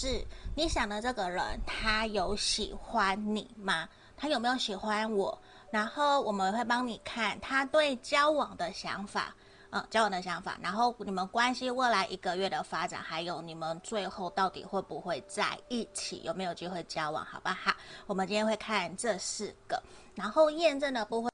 是你想的这个人他有喜欢你吗？他有没有喜欢我？然后我们会帮你看他对交往的想法嗯交往的想法。然后你们关系未来一个月的发展还有你们最后到底会不会在一起有没有机会交往？好不好我们今天会看这四个。然后验证的部分